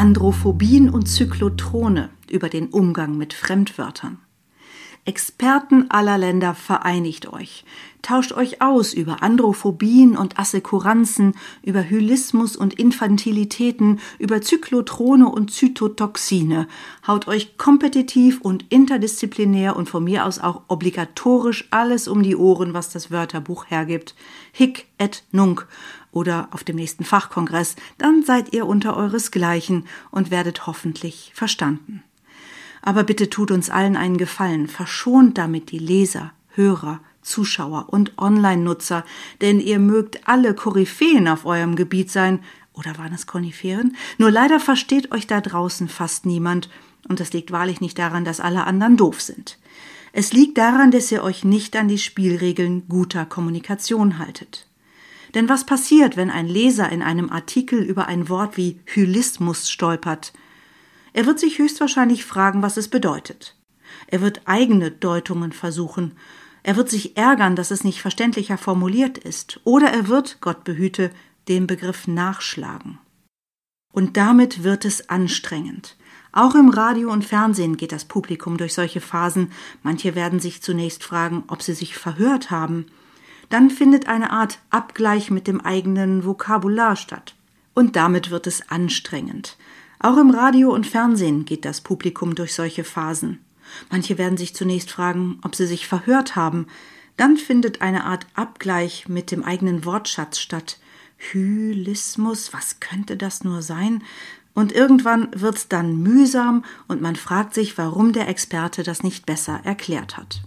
Androphobien und Zyklotrone über den Umgang mit Fremdwörtern. Experten aller Länder vereinigt euch, tauscht euch aus über Androphobien und Assekuranzen, über Hylismus und Infantilitäten, über Zyklotrone und Zytotoxine, haut euch kompetitiv und interdisziplinär und von mir aus auch obligatorisch alles um die Ohren, was das Wörterbuch hergibt. Hic et nunc oder auf dem nächsten Fachkongress, dann seid ihr unter euresgleichen und werdet hoffentlich verstanden. Aber bitte tut uns allen einen Gefallen, verschont damit die Leser, Hörer, Zuschauer und Online-Nutzer, denn ihr mögt alle Koryphäen auf eurem Gebiet sein, oder waren es Koniferen? Nur leider versteht euch da draußen fast niemand, und das liegt wahrlich nicht daran, dass alle anderen doof sind. Es liegt daran, dass ihr euch nicht an die Spielregeln guter Kommunikation haltet. Denn was passiert, wenn ein Leser in einem Artikel über ein Wort wie Hylismus stolpert? Er wird sich höchstwahrscheinlich fragen, was es bedeutet. Er wird eigene Deutungen versuchen. Er wird sich ärgern, dass es nicht verständlicher formuliert ist. Oder er wird, Gott behüte, den Begriff nachschlagen. Und damit wird es anstrengend. Auch im Radio und Fernsehen geht das Publikum durch solche Phasen. Manche werden sich zunächst fragen, ob sie sich verhört haben. Dann findet eine Art Abgleich mit dem eigenen Vokabular statt. Und damit wird es anstrengend. Auch im Radio und Fernsehen geht das Publikum durch solche Phasen. Manche werden sich zunächst fragen, ob sie sich verhört haben. Dann findet eine Art Abgleich mit dem eigenen Wortschatz statt. Hylismus, was könnte das nur sein? Und irgendwann wird's dann mühsam und man fragt sich, warum der Experte das nicht besser erklärt hat.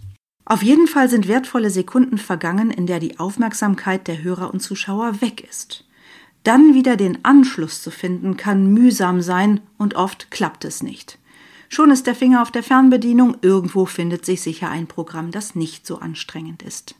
Auf jeden Fall sind wertvolle Sekunden vergangen, in der die Aufmerksamkeit der Hörer und Zuschauer weg ist. Dann wieder den Anschluss zu finden, kann mühsam sein und oft klappt es nicht. Schon ist der Finger auf der Fernbedienung, irgendwo findet sich sicher ein Programm, das nicht so anstrengend ist.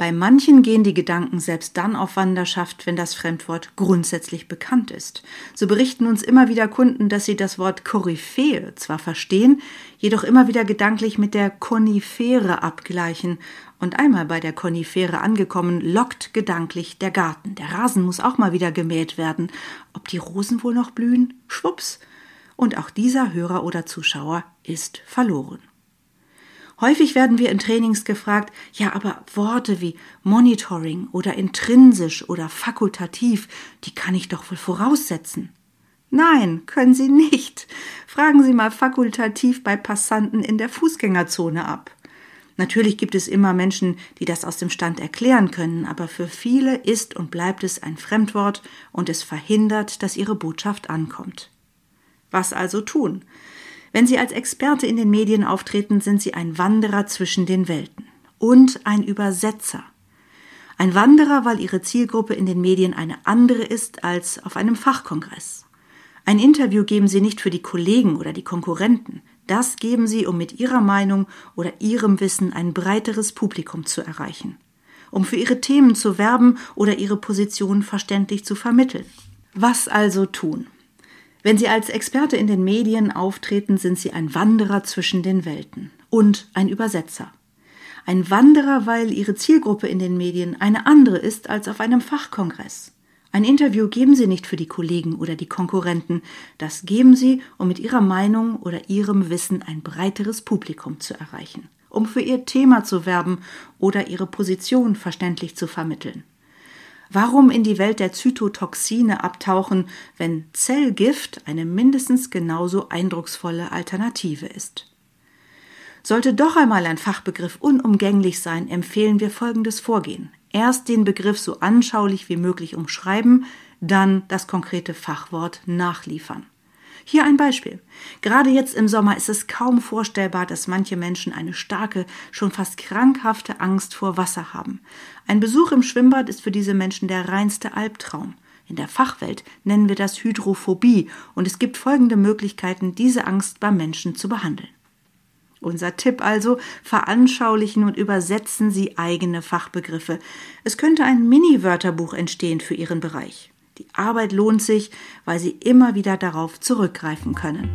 Bei manchen gehen die Gedanken selbst dann auf Wanderschaft, wenn das Fremdwort grundsätzlich bekannt ist. So berichten uns immer wieder Kunden, dass sie das Wort Koryphäe zwar verstehen, jedoch immer wieder gedanklich mit der Konifere abgleichen. Und einmal bei der Konifere angekommen, lockt gedanklich der Garten. Der Rasen muss auch mal wieder gemäht werden. Ob die Rosen wohl noch blühen? Schwupps. Und auch dieser Hörer oder Zuschauer ist verloren. Häufig werden wir in Trainings gefragt, ja, aber Worte wie Monitoring oder intrinsisch oder fakultativ, die kann ich doch wohl voraussetzen. Nein, können Sie nicht. Fragen Sie mal fakultativ bei Passanten in der Fußgängerzone ab. Natürlich gibt es immer Menschen, die das aus dem Stand erklären können, aber für viele ist und bleibt es ein Fremdwort und es verhindert, dass ihre Botschaft ankommt. Was also tun? Wenn Sie als Experte in den Medien auftreten, sind Sie ein Wanderer zwischen den Welten und ein Übersetzer. Ein Wanderer, weil Ihre Zielgruppe in den Medien eine andere ist als auf einem Fachkongress. Ein Interview geben Sie nicht für die Kollegen oder die Konkurrenten. Das geben Sie, um mit Ihrer Meinung oder Ihrem Wissen ein breiteres Publikum zu erreichen. Um für Ihre Themen zu werben oder Ihre Position verständlich zu vermitteln. Was also tun? Wenn Sie als Experte in den Medien auftreten, sind Sie ein Wanderer zwischen den Welten und ein Übersetzer. Ein Wanderer, weil Ihre Zielgruppe in den Medien eine andere ist als auf einem Fachkongress. Ein Interview geben Sie nicht für die Kollegen oder die Konkurrenten, das geben Sie, um mit Ihrer Meinung oder Ihrem Wissen ein breiteres Publikum zu erreichen, um für Ihr Thema zu werben oder Ihre Position verständlich zu vermitteln. Warum in die Welt der Zytotoxine abtauchen, wenn Zellgift eine mindestens genauso eindrucksvolle Alternative ist? Sollte doch einmal ein Fachbegriff unumgänglich sein, empfehlen wir folgendes Vorgehen. Erst den Begriff so anschaulich wie möglich umschreiben, dann das konkrete Fachwort nachliefern. Hier ein Beispiel. Gerade jetzt im Sommer ist es kaum vorstellbar, dass manche Menschen eine starke, schon fast krankhafte Angst vor Wasser haben. Ein Besuch im Schwimmbad ist für diese Menschen der reinste Albtraum. In der Fachwelt nennen wir das Hydrophobie und es gibt folgende Möglichkeiten, diese Angst beim Menschen zu behandeln. Unser Tipp also, veranschaulichen und übersetzen Sie eigene Fachbegriffe. Es könnte ein Mini-Wörterbuch entstehen für Ihren Bereich. Die Arbeit lohnt sich, weil Sie immer wieder darauf zurückgreifen können.